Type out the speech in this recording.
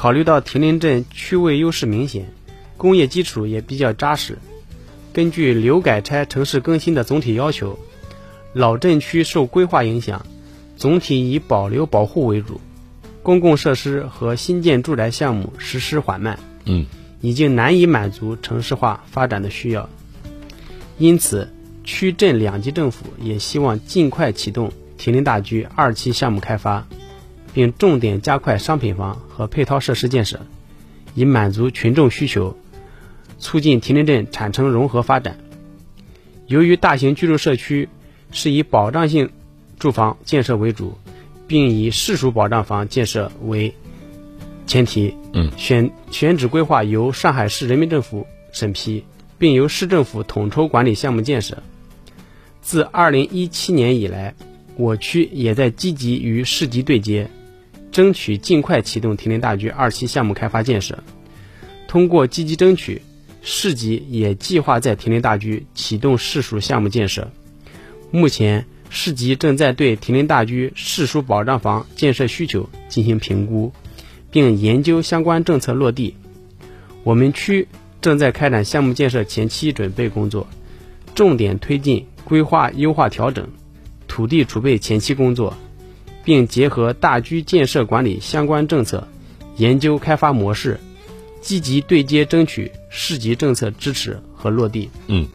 考虑到亭林镇区位优势明显，工业基础也比较扎实，根据留改拆城市更新的总体要求，老镇区受规划影响，总体以保留保护为主，公共设施和新建住宅项目实施缓慢，嗯，已经难以满足城市化发展的需要。因此，区镇两级政府也希望尽快启动亭林大居二期项目开发，并重点加快商品房和配套设施建设，以满足群众需求，促进亭林镇产城融合发展。由于大型居住社区是以保障性住房建设为主，并以市属保障房建设为前提，嗯，选选址规划由上海市人民政府审批。并由市政府统筹管理项目建设。自2017年以来，我区也在积极与市级对接，争取尽快启动亭林大居二期项目开发建设。通过积极争取，市级也计划在亭林大居启动市属项目建设。目前，市级正在对亭林大居市属保障房建设需求进行评估，并研究相关政策落地。我们区。正在开展项目建设前期准备工作，重点推进规划优化调整、土地储备前期工作，并结合大居建设管理相关政策，研究开发模式，积极对接争取市级政策支持和落地。嗯。